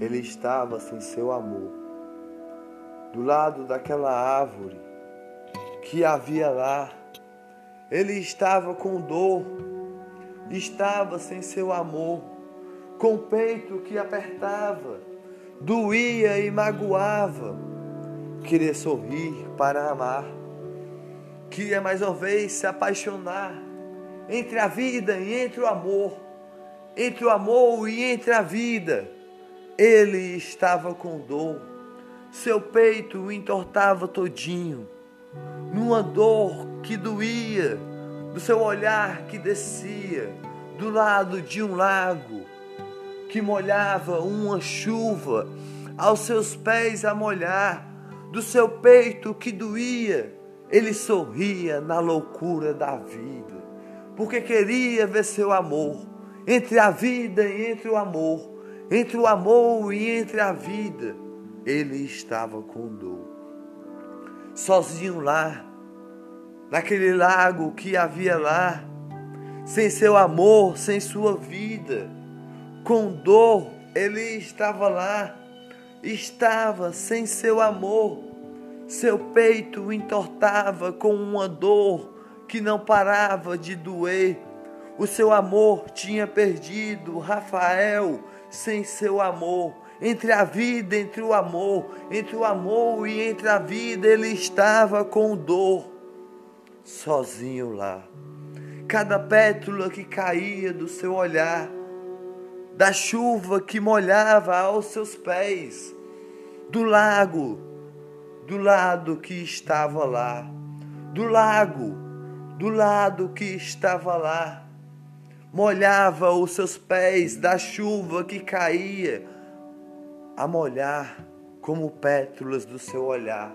ele estava sem seu amor. Do lado daquela árvore que havia lá, ele estava com dor, estava sem seu amor, com o peito que apertava, doía e magoava. Queria sorrir para amar, queria mais uma vez se apaixonar entre a vida e entre o amor, entre o amor e entre a vida. Ele estava com dor, seu peito entortava todinho, numa dor que doía, do seu olhar que descia do lado de um lago que molhava uma chuva, aos seus pés a molhar, do seu peito que doía, ele sorria na loucura da vida, porque queria ver seu amor entre a vida e entre o amor, entre o amor e entre a vida. Ele estava com dor, sozinho lá, naquele lago que havia lá, sem seu amor, sem sua vida, com dor, ele estava lá, estava sem seu amor, seu peito entortava com uma dor que não parava de doer. O seu amor tinha perdido Rafael sem seu amor. Entre a vida, entre o amor, entre o amor e entre a vida, ele estava com dor sozinho lá. Cada pétala que caía do seu olhar, da chuva que molhava aos seus pés, do lago, do lado que estava lá, do lago, do lado que estava lá, molhava os seus pés da chuva que caía, a molhar como pétalas do seu olhar.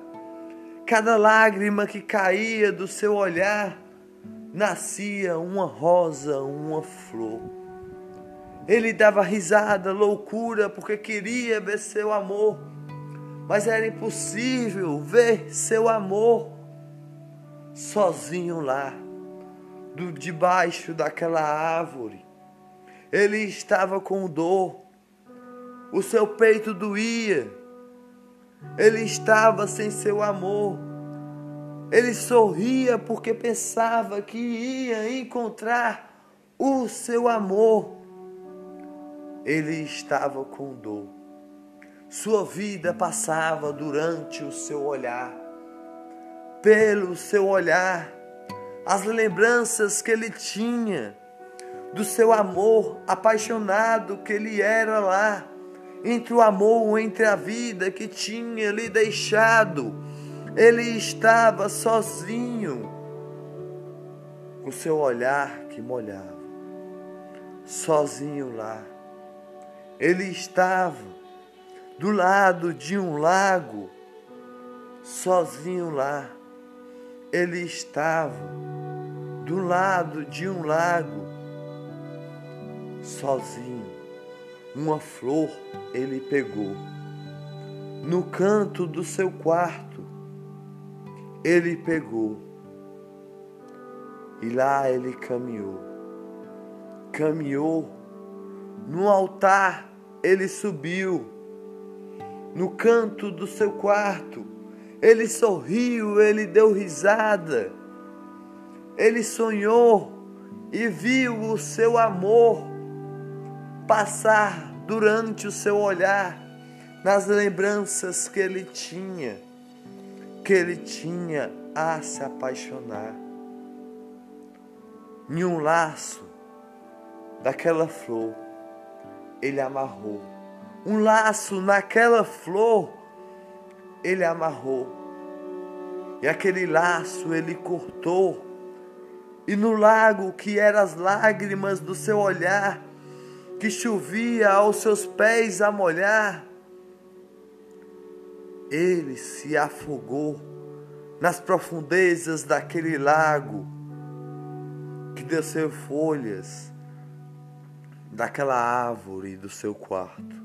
Cada lágrima que caía do seu olhar, nascia uma rosa, uma flor. Ele dava risada, loucura, porque queria ver seu amor, mas era impossível ver seu amor sozinho lá, do debaixo daquela árvore. Ele estava com dor, o seu peito doía ele estava sem seu amor. Ele sorria porque pensava que ia encontrar o seu amor. Ele estava com dor. Sua vida passava durante o seu olhar. Pelo seu olhar, as lembranças que ele tinha do seu amor apaixonado que ele era lá entre o amor, entre a vida que tinha lhe deixado. Ele estava sozinho, com seu olhar que molhava, sozinho lá. Ele estava do lado de um lago, sozinho lá. Ele estava do lado de um lago, sozinho uma flor ele pegou. No canto do seu quarto, ele pegou. E lá ele caminhou. Caminhou. No altar ele subiu. No canto do seu quarto, ele sorriu, ele deu risada. Ele sonhou e viu o seu amor passar durante o seu olhar nas lembranças que ele tinha, que ele tinha a se apaixonar. Em um laço daquela flor, ele amarrou. Um laço naquela flor, ele amarrou. E aquele laço ele cortou. E no lago que eram as lágrimas do seu olhar, que chovia aos seus pés a molhar, ele se afogou nas profundezas daquele lago que desceu folhas daquela árvore do seu quarto.